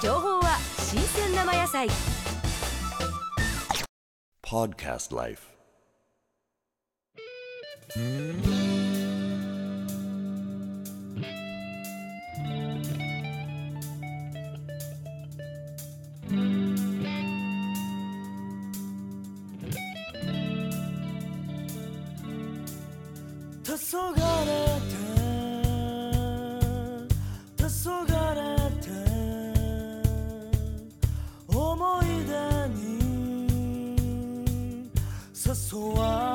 情報は新鮮生野菜。Podcast Life。黄昏 suar.